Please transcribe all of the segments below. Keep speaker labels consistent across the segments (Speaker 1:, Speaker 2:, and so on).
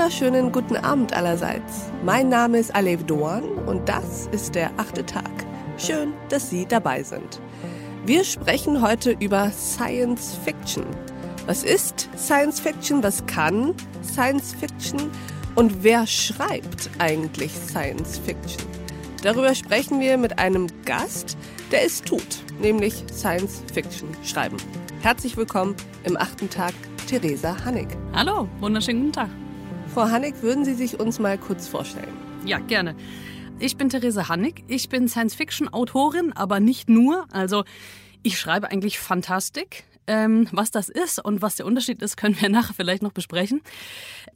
Speaker 1: wunderschönen guten Abend allerseits. Mein Name ist Alev Doan und das ist der achte Tag. Schön, dass Sie dabei sind. Wir sprechen heute über Science Fiction. Was ist Science Fiction? Was kann Science Fiction? Und wer schreibt eigentlich Science Fiction? Darüber sprechen wir mit einem Gast, der es tut, nämlich Science Fiction schreiben. Herzlich willkommen im achten Tag, Theresa Hannig.
Speaker 2: Hallo, wunderschönen guten Tag.
Speaker 1: Frau Hannig, würden Sie sich uns mal kurz vorstellen?
Speaker 2: Ja, gerne. Ich bin Theresa Hannig. Ich bin Science-Fiction-Autorin, aber nicht nur. Also ich schreibe eigentlich Fantastik. Ähm, was das ist und was der Unterschied ist, können wir nachher vielleicht noch besprechen.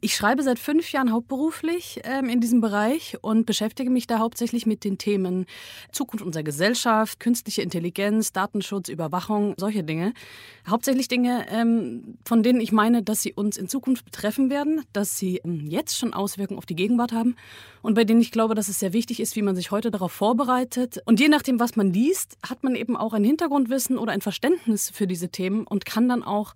Speaker 2: Ich schreibe seit fünf Jahren hauptberuflich ähm, in diesem Bereich und beschäftige mich da hauptsächlich mit den Themen Zukunft unserer Gesellschaft, künstliche Intelligenz, Datenschutz, Überwachung, solche Dinge. Hauptsächlich Dinge, ähm, von denen ich meine, dass sie uns in Zukunft betreffen werden, dass sie ähm, jetzt schon Auswirkungen auf die Gegenwart haben und bei denen ich glaube, dass es sehr wichtig ist, wie man sich heute darauf vorbereitet. Und je nachdem, was man liest, hat man eben auch ein Hintergrundwissen oder ein Verständnis für diese Themen und kann dann auch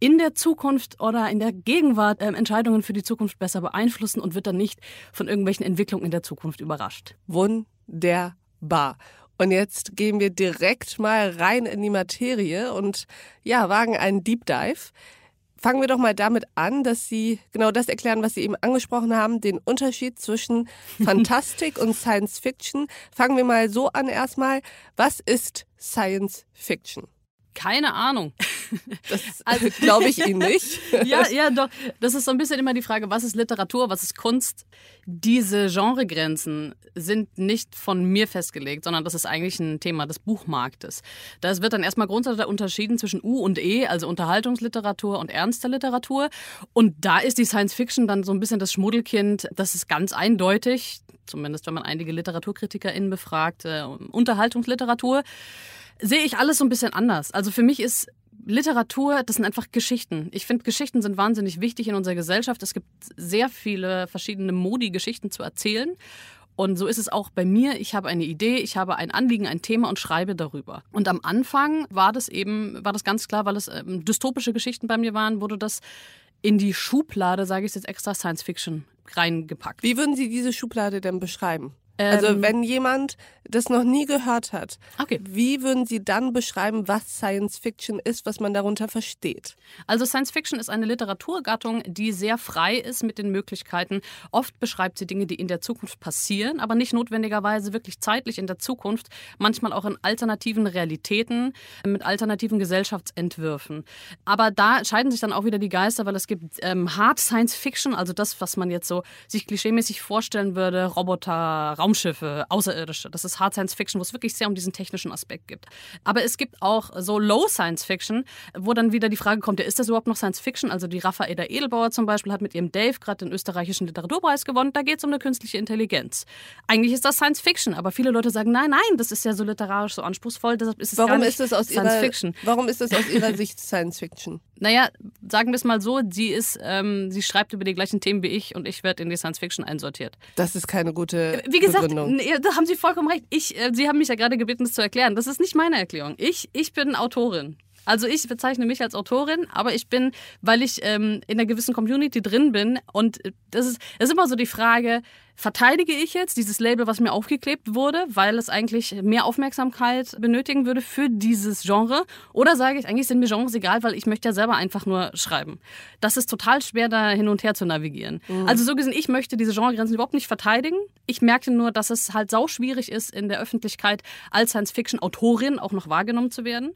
Speaker 2: in der Zukunft oder in der Gegenwart äh, Entscheidungen für die Zukunft besser beeinflussen und wird dann nicht von irgendwelchen Entwicklungen in der Zukunft überrascht.
Speaker 1: Wunderbar. Und jetzt gehen wir direkt mal rein in die Materie und ja, wagen einen Deep Dive. Fangen wir doch mal damit an, dass Sie genau das erklären, was Sie eben angesprochen haben, den Unterschied zwischen Fantastik und Science Fiction. Fangen wir mal so an erstmal. Was ist Science Fiction?
Speaker 2: Keine Ahnung.
Speaker 1: Das also, glaube ich Ihnen nicht.
Speaker 2: ja, ja, doch. Das ist so ein bisschen immer die Frage, was ist Literatur, was ist Kunst? Diese Genregrenzen sind nicht von mir festgelegt, sondern das ist eigentlich ein Thema des Buchmarktes. Da wird dann erstmal grundsätzlich unterschieden zwischen U und E, also Unterhaltungsliteratur und ernster Literatur. Und da ist die Science Fiction dann so ein bisschen das Schmuddelkind. Das ist ganz eindeutig, zumindest wenn man einige LiteraturkritikerInnen befragt, äh, Unterhaltungsliteratur sehe ich alles so ein bisschen anders. Also für mich ist Literatur, das sind einfach Geschichten. Ich finde, Geschichten sind wahnsinnig wichtig in unserer Gesellschaft. Es gibt sehr viele verschiedene Modi, Geschichten zu erzählen. Und so ist es auch bei mir. Ich habe eine Idee, ich habe ein Anliegen, ein Thema und schreibe darüber. Und am Anfang war das eben, war das ganz klar, weil es ähm, dystopische Geschichten bei mir waren, wurde das in die Schublade, sage ich jetzt extra, Science Fiction reingepackt.
Speaker 1: Wie würden Sie diese Schublade denn beschreiben? Also ähm, wenn jemand das noch nie gehört hat, okay. wie würden Sie dann beschreiben, was Science Fiction ist, was man darunter versteht?
Speaker 2: Also Science Fiction ist eine Literaturgattung, die sehr frei ist mit den Möglichkeiten. Oft beschreibt sie Dinge, die in der Zukunft passieren, aber nicht notwendigerweise wirklich zeitlich in der Zukunft, manchmal auch in alternativen Realitäten, mit alternativen Gesellschaftsentwürfen. Aber da scheiden sich dann auch wieder die Geister, weil es gibt ähm, Hard Science Fiction, also das, was man jetzt so sich klischeemäßig vorstellen würde, Roboter, Raumschiffe, Außerirdische. Das ist Hard Science Fiction, wo es wirklich sehr um diesen technischen Aspekt geht. Aber es gibt auch so Low Science Fiction, wo dann wieder die Frage kommt, ja, ist das überhaupt noch Science Fiction? Also die Raffaela Edelbauer zum Beispiel hat mit ihrem Dave gerade den österreichischen Literaturpreis gewonnen. Da geht es um eine künstliche Intelligenz. Eigentlich ist das Science Fiction, aber viele Leute sagen, nein, nein, das ist ja so literarisch so anspruchsvoll, deshalb ist es
Speaker 1: warum
Speaker 2: gar nicht
Speaker 1: ist es aus
Speaker 2: Science
Speaker 1: ihrer,
Speaker 2: Fiction.
Speaker 1: Warum ist es aus Ihrer Sicht Science Fiction?
Speaker 2: Naja, sagen wir es mal so, sie ist, ähm, sie schreibt über die gleichen Themen wie ich und ich werde in die Science Fiction einsortiert.
Speaker 1: Das ist keine gute
Speaker 2: Wie gesagt,
Speaker 1: Begründung.
Speaker 2: da haben Sie vollkommen recht. Ich, äh, sie haben mich ja gerade gebeten, das zu erklären. Das ist nicht meine Erklärung. Ich, ich bin Autorin. Also ich bezeichne mich als Autorin, aber ich bin, weil ich ähm, in einer gewissen Community drin bin und das ist, das ist immer so die Frage, verteidige ich jetzt dieses Label, was mir aufgeklebt wurde, weil es eigentlich mehr Aufmerksamkeit benötigen würde für dieses Genre? Oder sage ich, eigentlich sind mir Genres egal, weil ich möchte ja selber einfach nur schreiben. Das ist total schwer, da hin und her zu navigieren. Mhm. Also so gesehen, ich möchte diese Genregrenzen überhaupt nicht verteidigen. Ich merke nur, dass es halt sau schwierig ist, in der Öffentlichkeit als Science-Fiction-Autorin auch noch wahrgenommen zu werden.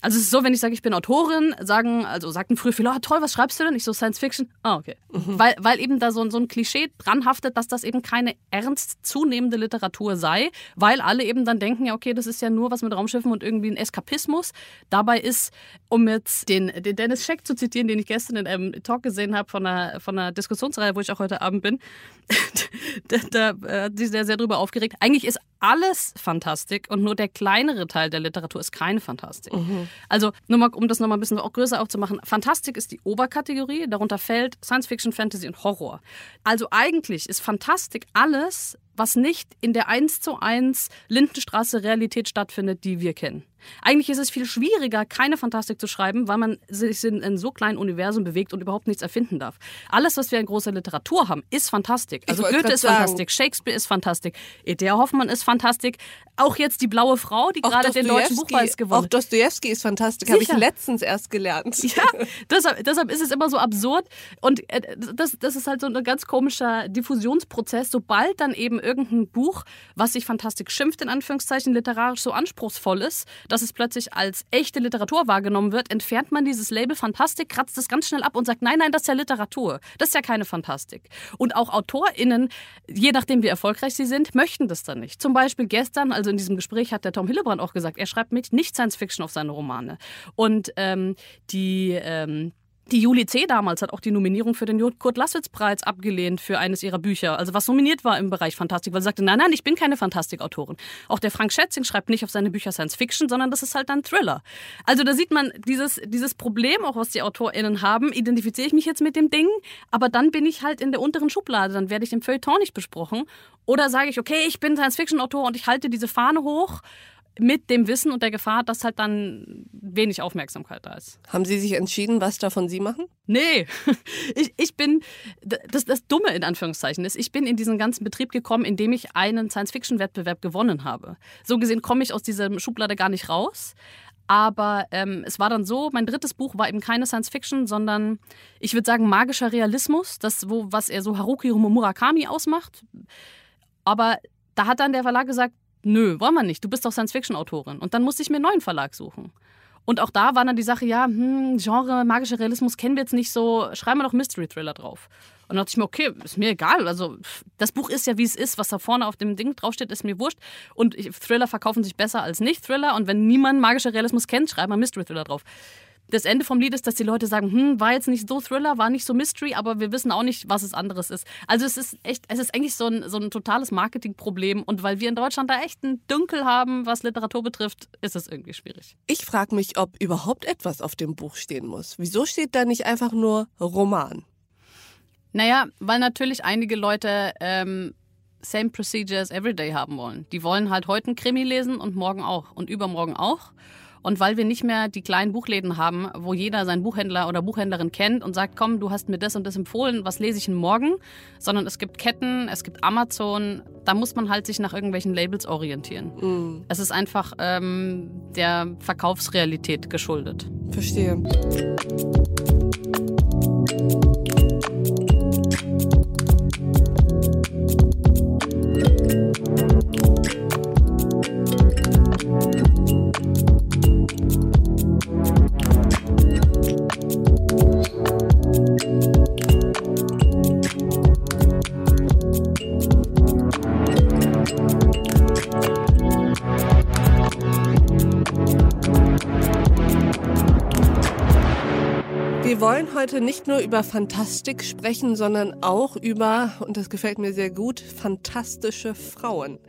Speaker 2: Also es ist so, wenn ich sage, ich bin Autorin, sagen, also sagten früher viele, oh, toll, was schreibst du denn? Ich so Science Fiction. Ah, okay. Mhm. Weil, weil eben da so, so ein Klischee dranhaftet, dass das eben keine ernst zunehmende Literatur sei, weil alle eben dann denken, ja, okay, das ist ja nur was mit Raumschiffen und irgendwie ein Eskapismus. Dabei ist, um jetzt den, den Dennis Scheck zu zitieren, den ich gestern in einem Talk gesehen habe von einer, von einer Diskussionsreihe, wo ich auch heute Abend bin, da, da hat sich sehr, sehr drüber aufgeregt. Eigentlich ist alles Fantastik und nur der kleinere Teil der Literatur ist keine Fantastik. Mhm. Also, nur mal, um das nochmal ein bisschen auch größer aufzumachen, Fantastik ist die Oberkategorie, darunter fällt Science Fiction, Fantasy und Horror. Also eigentlich ist Fantastik alles, was nicht in der 1 zu 1 Lindenstraße Realität stattfindet, die wir kennen. Eigentlich ist es viel schwieriger, keine Fantastik zu schreiben, weil man sich in einem so kleinen Universum bewegt und überhaupt nichts erfinden darf. Alles, was wir in großer Literatur haben, ist Fantastik. Also Goethe ist sagen. Fantastik, Shakespeare ist Fantastik, E.T.A. Hoffmann ist Fantastik. Auch jetzt die blaue Frau, die auch gerade den deutschen Buchpreis gewonnen hat.
Speaker 1: Auch Dostoevsky ist Fantastik, habe ich letztens erst gelernt.
Speaker 2: Ja, deshalb, deshalb ist es immer so absurd. Und äh, das, das ist halt so ein ganz komischer Diffusionsprozess. Sobald dann eben irgendein Buch, was sich Fantastik schimpft, in Anführungszeichen literarisch so anspruchsvoll ist, dass es plötzlich als echte Literatur wahrgenommen wird, entfernt man dieses Label Fantastik, kratzt es ganz schnell ab und sagt, nein, nein, das ist ja Literatur. Das ist ja keine Fantastik. Und auch AutorInnen, je nachdem wie erfolgreich sie sind, möchten das dann nicht. Zum Beispiel gestern, also in diesem Gespräch hat der Tom Hillebrand auch gesagt, er schreibt mit nicht Science Fiction auf seine Romane. Und ähm, die ähm, die Julie C. damals hat auch die Nominierung für den Kurt Lasswitz-Preis abgelehnt für eines ihrer Bücher, also was nominiert war im Bereich Fantastik, weil sie sagte, nein, nein, ich bin keine Fantastikautorin. Auch der Frank Schätzing schreibt nicht auf seine Bücher Science Fiction, sondern das ist halt ein Thriller. Also da sieht man dieses, dieses Problem, auch was die AutorInnen haben, identifiziere ich mich jetzt mit dem Ding, aber dann bin ich halt in der unteren Schublade, dann werde ich im Feuilleton nicht besprochen. Oder sage ich, okay, ich bin Science-Fiction-Autor und ich halte diese Fahne hoch mit dem Wissen und der Gefahr, dass halt dann wenig Aufmerksamkeit da ist.
Speaker 1: Haben Sie sich entschieden, was davon Sie machen?
Speaker 2: Nee, ich, ich bin, das, das Dumme in Anführungszeichen ist, ich bin in diesen ganzen Betrieb gekommen, indem ich einen Science-Fiction-Wettbewerb gewonnen habe. So gesehen komme ich aus dieser Schublade gar nicht raus. Aber ähm, es war dann so, mein drittes Buch war eben keine Science Fiction, sondern ich würde sagen magischer Realismus, das, wo, was er so Haruki Murakami ausmacht. Aber da hat dann der Verlag gesagt, nö, wollen wir nicht, du bist doch Science-Fiction-Autorin. Und dann musste ich mir einen neuen Verlag suchen. Und auch da war dann die Sache, ja, hm, Genre, magischer Realismus kennen wir jetzt nicht so, schreiben wir doch Mystery-Thriller drauf. Und dann dachte ich mir, okay, ist mir egal. Also das Buch ist ja, wie es ist. Was da vorne auf dem Ding draufsteht, ist mir wurscht. Und Thriller verkaufen sich besser als Nicht-Thriller. Und wenn niemand magischer Realismus kennt, schreibt man Mystery-Thriller drauf das Ende vom Lied ist, dass die Leute sagen, hm, war jetzt nicht so Thriller, war nicht so Mystery, aber wir wissen auch nicht, was es anderes ist. Also es ist echt, es ist eigentlich so ein, so ein totales Marketingproblem und weil wir in Deutschland da echt ein Dünkel haben, was Literatur betrifft, ist es irgendwie schwierig.
Speaker 1: Ich frage mich, ob überhaupt etwas auf dem Buch stehen muss. Wieso steht da nicht einfach nur Roman?
Speaker 2: Naja, weil natürlich einige Leute ähm, Same Procedures Everyday haben wollen. Die wollen halt heute ein Krimi lesen und morgen auch und übermorgen auch. Und weil wir nicht mehr die kleinen Buchläden haben, wo jeder seinen Buchhändler oder Buchhändlerin kennt und sagt, komm, du hast mir das und das empfohlen, was lese ich denn morgen? Sondern es gibt Ketten, es gibt Amazon, da muss man halt sich nach irgendwelchen Labels orientieren. Mhm. Es ist einfach ähm, der Verkaufsrealität geschuldet.
Speaker 1: Verstehe. Heute nicht nur über Fantastik sprechen, sondern auch über, und das gefällt mir sehr gut, fantastische Frauen.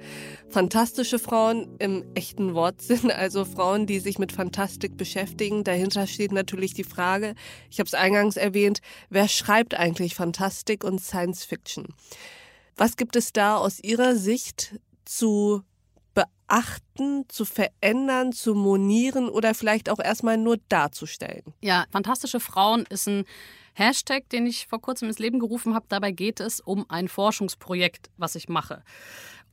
Speaker 1: Fantastische Frauen im echten Wortsinn, also Frauen, die sich mit Fantastik beschäftigen. Dahinter steht natürlich die Frage, ich habe es eingangs erwähnt, wer schreibt eigentlich Fantastik und Science Fiction? Was gibt es da aus Ihrer Sicht zu beachten, zu verändern, zu monieren oder vielleicht auch erstmal nur darzustellen?
Speaker 2: Ja, fantastische Frauen ist ein Hashtag, den ich vor kurzem ins Leben gerufen habe. Dabei geht es um ein Forschungsprojekt, was ich mache.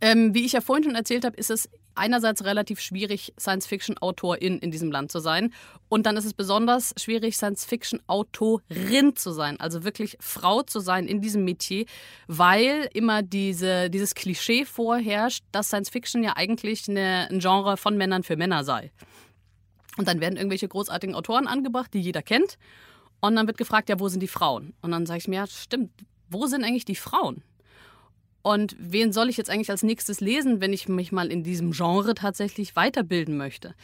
Speaker 2: Ähm, wie ich ja vorhin schon erzählt habe, ist es einerseits relativ schwierig, Science-Fiction-Autorin in diesem Land zu sein. Und dann ist es besonders schwierig, Science-Fiction-Autorin zu sein, also wirklich Frau zu sein in diesem Metier, weil immer diese, dieses Klischee vorherrscht, dass Science-Fiction ja eigentlich eine, ein Genre von Männern für Männer sei. Und dann werden irgendwelche großartigen Autoren angebracht, die jeder kennt. Und dann wird gefragt, ja, wo sind die Frauen? Und dann sage ich mir, ja, stimmt, wo sind eigentlich die Frauen? Und wen soll ich jetzt eigentlich als nächstes lesen, wenn ich mich mal in diesem Genre tatsächlich weiterbilden möchte?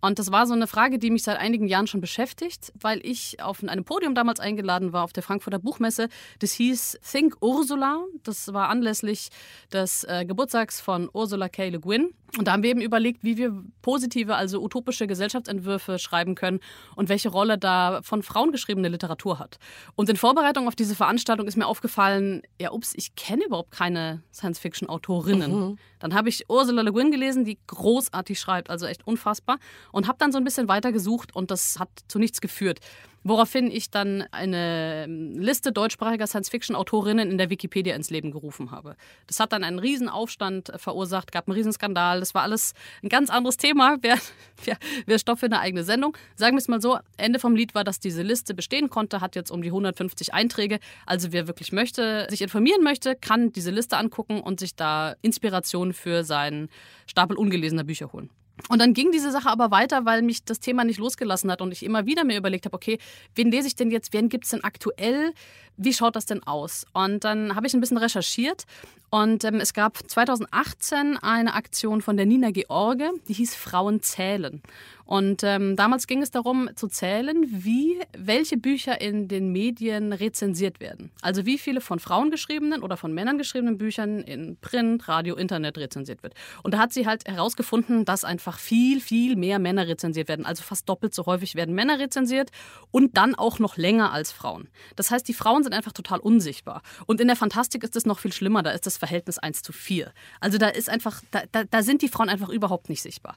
Speaker 2: Und das war so eine Frage, die mich seit einigen Jahren schon beschäftigt, weil ich auf einem Podium damals eingeladen war auf der Frankfurter Buchmesse. Das hieß Think Ursula. Das war anlässlich des äh, Geburtstags von Ursula K. Le Guin. Und da haben wir eben überlegt, wie wir positive, also utopische Gesellschaftsentwürfe schreiben können und welche Rolle da von Frauen geschriebene Literatur hat. Und in Vorbereitung auf diese Veranstaltung ist mir aufgefallen, ja, ups, ich kenne überhaupt keine Science-Fiction-Autorinnen. Mhm. Dann habe ich Ursula Le Guin gelesen, die großartig schreibt, also echt unfassbar. Und habe dann so ein bisschen weiter gesucht und das hat zu nichts geführt. Woraufhin ich dann eine Liste deutschsprachiger Science-Fiction-Autorinnen in der Wikipedia ins Leben gerufen habe. Das hat dann einen Riesenaufstand verursacht, gab einen Riesenskandal. Das war alles ein ganz anderes Thema. Wäre wär, wär Stoff für eine eigene Sendung. Sagen wir es mal so, Ende vom Lied war, dass diese Liste bestehen konnte, hat jetzt um die 150 Einträge. Also wer wirklich möchte, sich informieren möchte, kann diese Liste angucken und sich da Inspiration für seinen Stapel ungelesener Bücher holen. Und dann ging diese Sache aber weiter, weil mich das Thema nicht losgelassen hat und ich immer wieder mir überlegt habe, okay, wen lese ich denn jetzt, wen gibt es denn aktuell, wie schaut das denn aus? Und dann habe ich ein bisschen recherchiert und ähm, es gab 2018 eine Aktion von der Nina George, die hieß Frauen zählen. Und ähm, damals ging es darum zu zählen, wie welche Bücher in den Medien rezensiert werden. Also wie viele von Frauen geschriebenen oder von Männern geschriebenen Büchern in Print, Radio, Internet rezensiert wird. Und da hat sie halt herausgefunden, dass einfach viel, viel mehr Männer rezensiert werden. Also fast doppelt so häufig werden Männer rezensiert und dann auch noch länger als Frauen. Das heißt, die Frauen sind einfach total unsichtbar. Und in der Fantastik ist es noch viel schlimmer. Da ist das Verhältnis 1 zu 4. Also da ist einfach, da, da, da sind die Frauen einfach überhaupt nicht sichtbar.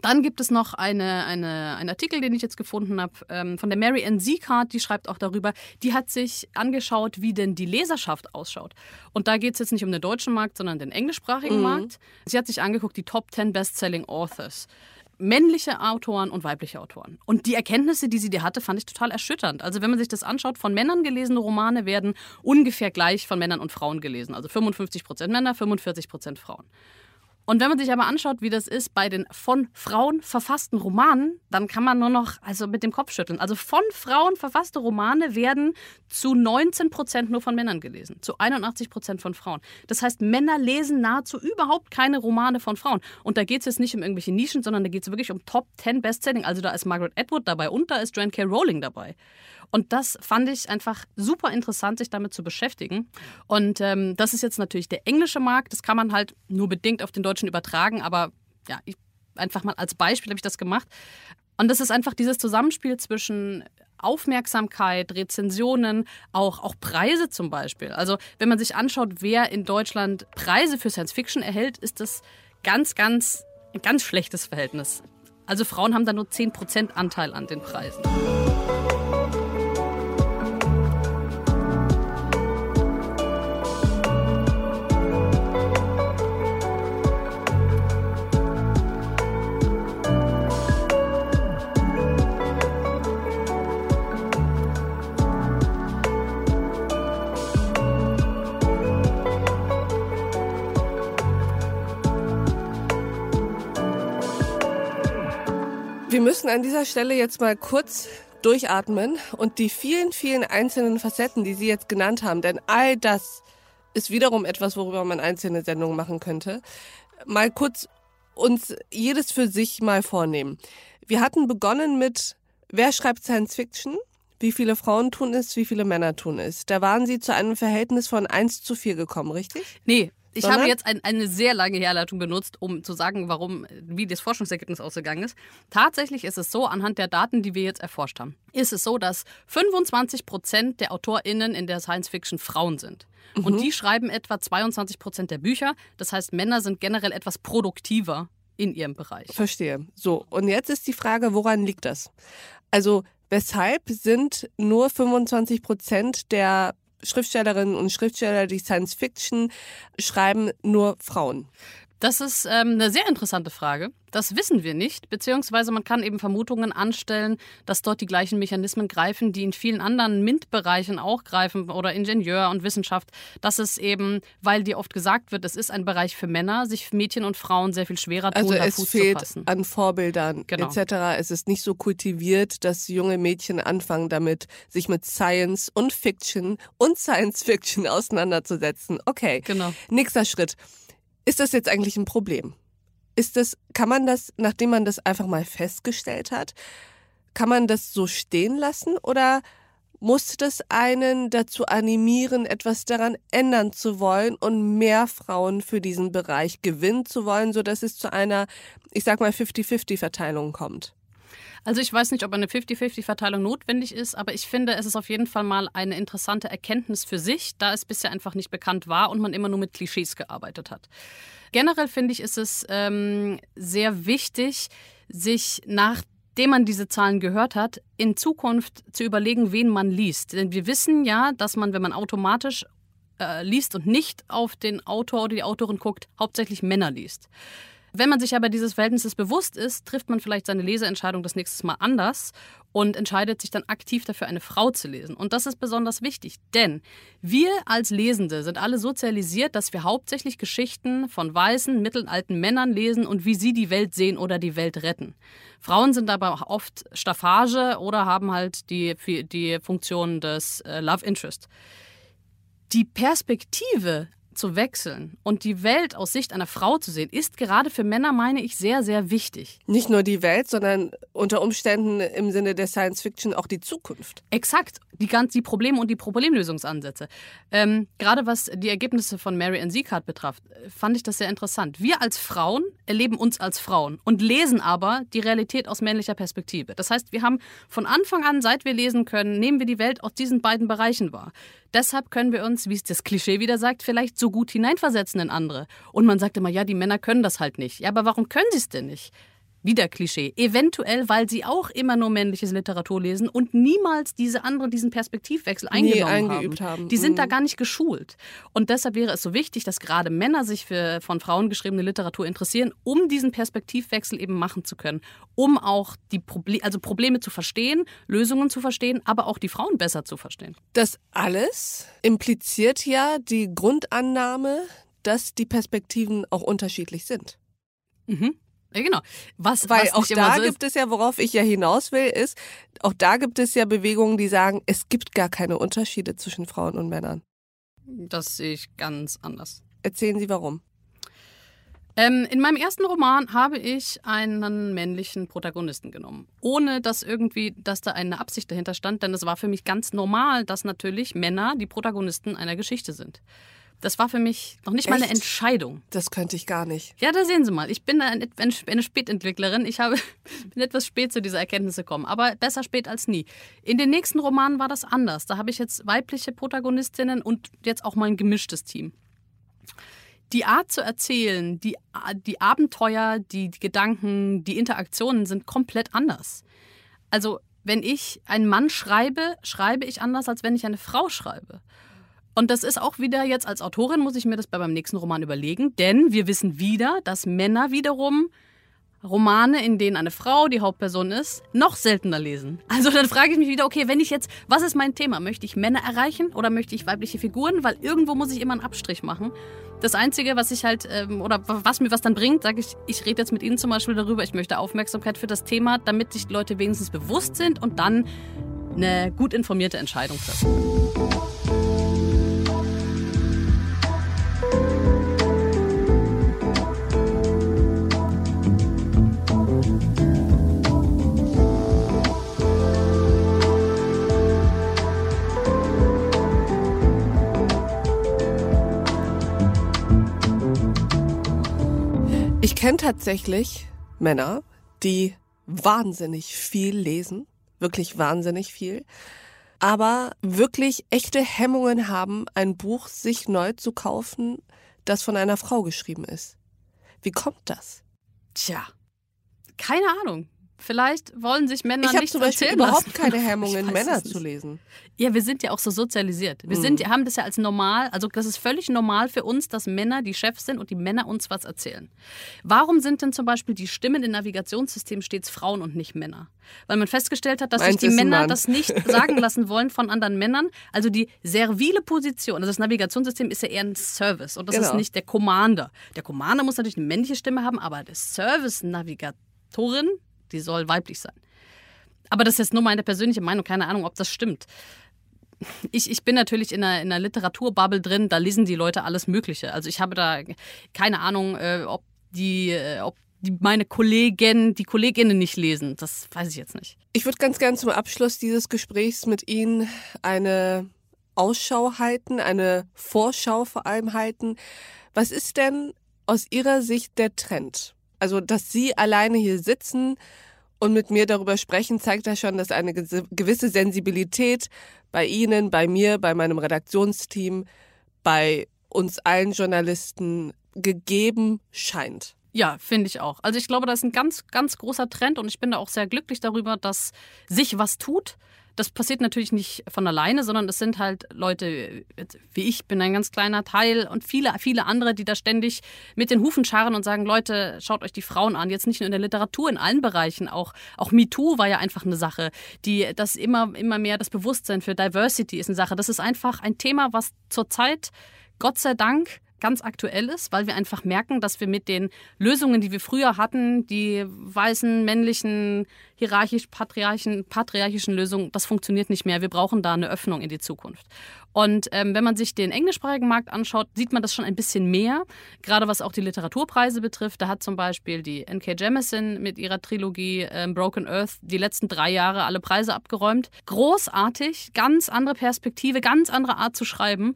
Speaker 2: Dann gibt es noch ein eine, eine, einen Artikel, den ich jetzt gefunden habe, ähm, von der Mary Ann Sieghardt, die schreibt auch darüber, die hat sich angeschaut, wie denn die Leserschaft ausschaut. Und da geht es jetzt nicht um den deutschen Markt, sondern den englischsprachigen mhm. Markt. Sie hat sich angeguckt, die Top 10 Best-Selling Authors männliche Autoren und weibliche Autoren. Und die Erkenntnisse, die sie dir hatte, fand ich total erschütternd. Also wenn man sich das anschaut, von Männern gelesene Romane werden ungefähr gleich von Männern und Frauen gelesen. Also 55 Prozent Männer, 45 Prozent Frauen. Und wenn man sich aber anschaut, wie das ist bei den von Frauen verfassten Romanen, dann kann man nur noch also mit dem Kopf schütteln. Also von Frauen verfasste Romane werden zu 19 Prozent nur von Männern gelesen, zu 81 Prozent von Frauen. Das heißt, Männer lesen nahezu überhaupt keine Romane von Frauen. Und da geht es jetzt nicht um irgendwelche Nischen, sondern da geht es wirklich um Top 10 Bestselling. Also da ist Margaret Atwood dabei und da ist Joanne K. Rowling dabei. Und das fand ich einfach super interessant, sich damit zu beschäftigen. Und ähm, das ist jetzt natürlich der englische Markt. Das kann man halt nur bedingt auf den deutschen übertragen. Aber ja, ich, einfach mal als Beispiel habe ich das gemacht. Und das ist einfach dieses Zusammenspiel zwischen Aufmerksamkeit, Rezensionen, auch, auch Preise zum Beispiel. Also wenn man sich anschaut, wer in Deutschland Preise für Science Fiction erhält, ist das ganz, ganz, ein ganz schlechtes Verhältnis. Also Frauen haben da nur 10% Anteil an den Preisen.
Speaker 1: Müssen an dieser Stelle jetzt mal kurz durchatmen und die vielen, vielen einzelnen Facetten, die Sie jetzt genannt haben, denn all das ist wiederum etwas, worüber man einzelne Sendungen machen könnte, mal kurz uns jedes für sich mal vornehmen. Wir hatten begonnen mit, wer schreibt Science Fiction? Wie viele Frauen tun es, wie viele Männer tun es? Da waren Sie zu einem Verhältnis von 1 zu 4 gekommen, richtig?
Speaker 2: Nee, ich Sondern? habe jetzt ein, eine sehr lange Herleitung benutzt, um zu sagen, warum, wie das Forschungsergebnis ausgegangen ist. Tatsächlich ist es so, anhand der Daten, die wir jetzt erforscht haben, ist es so, dass 25 Prozent der AutorInnen in der Science Fiction Frauen sind. Mhm. Und die schreiben etwa 22 Prozent der Bücher. Das heißt, Männer sind generell etwas produktiver in ihrem Bereich.
Speaker 1: Verstehe. So, und jetzt ist die Frage, woran liegt das? Also, weshalb sind nur 25 Prozent der Schriftstellerinnen und Schriftsteller, die Science Fiction schreiben, nur Frauen?
Speaker 2: Das ist ähm, eine sehr interessante Frage. Das wissen wir nicht, beziehungsweise man kann eben Vermutungen anstellen, dass dort die gleichen Mechanismen greifen, die in vielen anderen MINT-Bereichen auch greifen oder Ingenieur und Wissenschaft. Das ist eben, weil dir oft gesagt wird, es ist ein Bereich für Männer, sich Mädchen und Frauen sehr viel schwerer tun,
Speaker 1: also es
Speaker 2: Fuß
Speaker 1: fehlt an Vorbildern genau. etc. Es ist nicht so kultiviert, dass junge Mädchen anfangen damit, sich mit Science und Fiction und Science Fiction auseinanderzusetzen. Okay,
Speaker 2: genau.
Speaker 1: nächster Schritt. Ist das jetzt eigentlich ein Problem? Ist das, kann man das, nachdem man das einfach mal festgestellt hat, kann man das so stehen lassen oder muss das einen dazu animieren, etwas daran ändern zu wollen und mehr Frauen für diesen Bereich gewinnen zu wollen, sodass es zu einer, ich sag mal, 50-50-Verteilung kommt?
Speaker 2: Also ich weiß nicht, ob eine 50-50-Verteilung notwendig ist, aber ich finde, es ist auf jeden Fall mal eine interessante Erkenntnis für sich, da es bisher einfach nicht bekannt war und man immer nur mit Klischees gearbeitet hat. Generell finde ich, ist es ähm, sehr wichtig, sich nachdem man diese Zahlen gehört hat, in Zukunft zu überlegen, wen man liest. Denn wir wissen ja, dass man, wenn man automatisch äh, liest und nicht auf den Autor oder die Autorin guckt, hauptsächlich Männer liest. Wenn man sich aber dieses Verhältnisses bewusst ist, trifft man vielleicht seine Leseentscheidung das nächste Mal anders und entscheidet sich dann aktiv dafür, eine Frau zu lesen. Und das ist besonders wichtig, denn wir als Lesende sind alle sozialisiert, dass wir hauptsächlich Geschichten von weißen, mittelalten Männern lesen und wie sie die Welt sehen oder die Welt retten. Frauen sind aber oft Staffage oder haben halt die, die Funktion des äh, Love Interest. Die Perspektive zu wechseln und die Welt aus Sicht einer Frau zu sehen, ist gerade für Männer, meine ich, sehr, sehr wichtig.
Speaker 1: Nicht nur die Welt, sondern unter Umständen im Sinne der Science Fiction auch die Zukunft.
Speaker 2: Exakt. Die, ganz, die Probleme und die Problemlösungsansätze. Ähm, gerade was die Ergebnisse von Mary Ann Sieghardt betrifft, fand ich das sehr interessant. Wir als Frauen erleben uns als Frauen und lesen aber die Realität aus männlicher Perspektive. Das heißt, wir haben von Anfang an, seit wir lesen können, nehmen wir die Welt aus diesen beiden Bereichen wahr. Deshalb können wir uns, wie es das Klischee wieder sagt, vielleicht so gut hineinversetzen in andere. Und man sagt immer, ja, die Männer können das halt nicht. Ja, aber warum können sie es denn nicht? Wieder Klischee. Eventuell, weil sie auch immer nur männliche Literatur lesen und niemals diese andere, diesen Perspektivwechsel eingenommen
Speaker 1: eingeübt haben. haben.
Speaker 2: Die sind mhm. da gar nicht geschult. Und deshalb wäre es so wichtig, dass gerade Männer sich für von Frauen geschriebene Literatur interessieren, um diesen Perspektivwechsel eben machen zu können, um auch die Proble also Probleme zu verstehen, Lösungen zu verstehen, aber auch die Frauen besser zu verstehen.
Speaker 1: Das alles impliziert ja die Grundannahme, dass die Perspektiven auch unterschiedlich sind.
Speaker 2: Mhm. Ja, genau.
Speaker 1: Was, Weil was auch da so gibt es ja, worauf ich ja hinaus will, ist, auch da gibt es ja Bewegungen, die sagen, es gibt gar keine Unterschiede zwischen Frauen und Männern.
Speaker 2: Das sehe ich ganz anders.
Speaker 1: Erzählen Sie warum.
Speaker 2: Ähm, in meinem ersten Roman habe ich einen männlichen Protagonisten genommen. Ohne dass irgendwie, dass da eine Absicht dahinter stand, denn es war für mich ganz normal, dass natürlich Männer die Protagonisten einer Geschichte sind. Das war für mich noch nicht Echt? mal eine Entscheidung.
Speaker 1: Das könnte ich gar nicht.
Speaker 2: Ja, da sehen Sie mal. Ich bin eine, Spätentwicklerin. Ich habe, bin etwas spät zu dieser Erkenntnis gekommen. Aber besser spät als nie. In den nächsten Romanen war das anders. Da habe ich jetzt weibliche Protagonistinnen und jetzt auch mal ein gemischtes Team. Die Art zu erzählen, die, die Abenteuer, die, die Gedanken, die Interaktionen sind komplett anders. Also, wenn ich einen Mann schreibe, schreibe ich anders, als wenn ich eine Frau schreibe. Und das ist auch wieder jetzt als Autorin, muss ich mir das bei meinem nächsten Roman überlegen, denn wir wissen wieder, dass Männer wiederum Romane, in denen eine Frau die Hauptperson ist, noch seltener lesen. Also dann frage ich mich wieder, okay, wenn ich jetzt, was ist mein Thema? Möchte ich Männer erreichen oder möchte ich weibliche Figuren? Weil irgendwo muss ich immer einen Abstrich machen. Das Einzige, was ich halt, ähm, oder was mir was dann bringt, sage ich, ich rede jetzt mit Ihnen zum Beispiel darüber, ich möchte Aufmerksamkeit für das Thema, damit sich die Leute wenigstens bewusst sind und dann eine gut informierte Entscheidung treffen.
Speaker 1: Kenne tatsächlich Männer, die wahnsinnig viel lesen, wirklich wahnsinnig viel, aber wirklich echte Hemmungen haben, ein Buch sich neu zu kaufen, das von einer Frau geschrieben ist. Wie kommt das?
Speaker 2: Tja, keine Ahnung. Vielleicht wollen sich Männer
Speaker 1: ich
Speaker 2: nicht
Speaker 1: zum Beispiel überhaupt lassen. keine Hemmungen, Männer zu lesen.
Speaker 2: Ja, wir sind ja auch so sozialisiert. Wir mhm. sind, haben das ja als normal, also das ist völlig normal für uns, dass Männer die Chefs sind und die Männer uns was erzählen. Warum sind denn zum Beispiel die Stimmen in Navigationssystemen stets Frauen und nicht Männer? Weil man festgestellt hat, dass Meins sich die Männer das nicht sagen lassen wollen von anderen Männern. Also die servile Position, also das Navigationssystem ist ja eher ein Service und das genau. ist nicht der Commander. Der Commander muss natürlich eine männliche Stimme haben, aber der Service-Navigatorin die soll weiblich sein. Aber das ist jetzt nur meine persönliche Meinung, keine Ahnung, ob das stimmt. Ich, ich bin natürlich in einer, in einer Literaturbubble drin, da lesen die Leute alles Mögliche. Also ich habe da keine Ahnung, äh, ob die, äh, ob die meine Kollegen, die Kolleginnen nicht lesen. Das weiß ich jetzt nicht.
Speaker 1: Ich würde ganz gern zum Abschluss dieses Gesprächs mit Ihnen eine Ausschau halten, eine Vorschau vor allem halten. Was ist denn aus Ihrer Sicht der Trend? Also, dass Sie alleine hier sitzen und mit mir darüber sprechen, zeigt ja schon, dass eine gewisse Sensibilität bei Ihnen, bei mir, bei meinem Redaktionsteam, bei uns allen Journalisten gegeben scheint.
Speaker 2: Ja, finde ich auch. Also ich glaube, das ist ein ganz, ganz großer Trend und ich bin da auch sehr glücklich darüber, dass sich was tut. Das passiert natürlich nicht von alleine, sondern es sind halt Leute wie ich, bin ein ganz kleiner Teil und viele, viele andere, die da ständig mit den Hufen scharren und sagen, Leute, schaut euch die Frauen an. Jetzt nicht nur in der Literatur, in allen Bereichen. Auch, auch MeToo war ja einfach eine Sache. Die, das immer, immer mehr das Bewusstsein für Diversity ist eine Sache. Das ist einfach ein Thema, was zurzeit, Gott sei Dank, ganz aktuell ist, weil wir einfach merken, dass wir mit den Lösungen, die wir früher hatten, die weißen, männlichen, hierarchisch patriarchischen, patriarchischen Lösungen, das funktioniert nicht mehr. Wir brauchen da eine Öffnung in die Zukunft. Und ähm, wenn man sich den englischsprachigen Markt anschaut, sieht man das schon ein bisschen mehr, gerade was auch die Literaturpreise betrifft. Da hat zum Beispiel die N.K. Jemisin mit ihrer Trilogie ähm, Broken Earth die letzten drei Jahre alle Preise abgeräumt. Großartig, ganz andere Perspektive, ganz andere Art zu schreiben.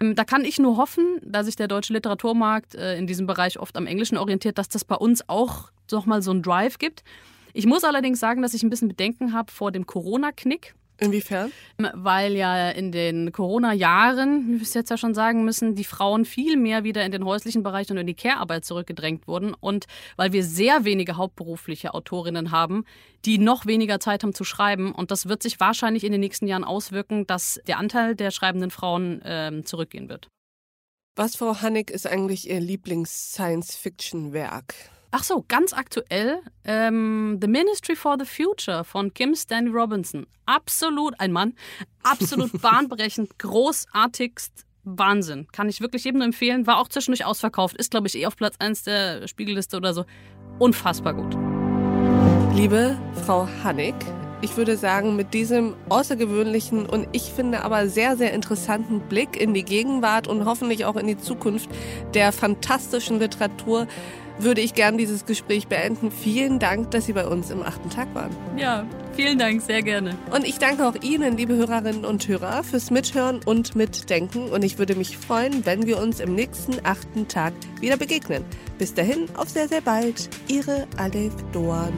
Speaker 2: Ähm, da kann ich nur hoffen, da sich der deutsche Literaturmarkt äh, in diesem Bereich oft am Englischen orientiert, dass das bei uns auch nochmal so einen Drive gibt. Ich muss allerdings sagen, dass ich ein bisschen Bedenken habe vor dem Corona-Knick.
Speaker 1: Inwiefern?
Speaker 2: Weil ja in den Corona-Jahren, wie wir es jetzt ja schon sagen müssen, die Frauen viel mehr wieder in den häuslichen Bereich und in die Care-Arbeit zurückgedrängt wurden. Und weil wir sehr wenige hauptberufliche Autorinnen haben, die noch weniger Zeit haben zu schreiben. Und das wird sich wahrscheinlich in den nächsten Jahren auswirken, dass der Anteil der schreibenden Frauen äh, zurückgehen wird.
Speaker 1: Was, Frau Hannig, ist eigentlich Ihr Lieblings-Science-Fiction-Werk?
Speaker 2: Ach so, ganz aktuell, ähm, The Ministry for the Future von Kim Stanley Robinson. Absolut ein Mann, absolut bahnbrechend, großartigst Wahnsinn. Kann ich wirklich jedem nur empfehlen. War auch zwischendurch ausverkauft. Ist, glaube ich, eh auf Platz 1 der Spiegelliste oder so. Unfassbar gut.
Speaker 1: Liebe Frau Hannig, ich würde sagen, mit diesem außergewöhnlichen und ich finde aber sehr, sehr interessanten Blick in die Gegenwart und hoffentlich auch in die Zukunft der fantastischen Literatur würde ich gern dieses Gespräch beenden. Vielen Dank, dass Sie bei uns im achten Tag waren.
Speaker 2: Ja, vielen Dank, sehr gerne.
Speaker 1: Und ich danke auch Ihnen, liebe Hörerinnen und Hörer, fürs Mithören und Mitdenken. Und ich würde mich freuen, wenn wir uns im nächsten achten Tag wieder begegnen. Bis dahin, auf sehr, sehr bald. Ihre Alef Doan.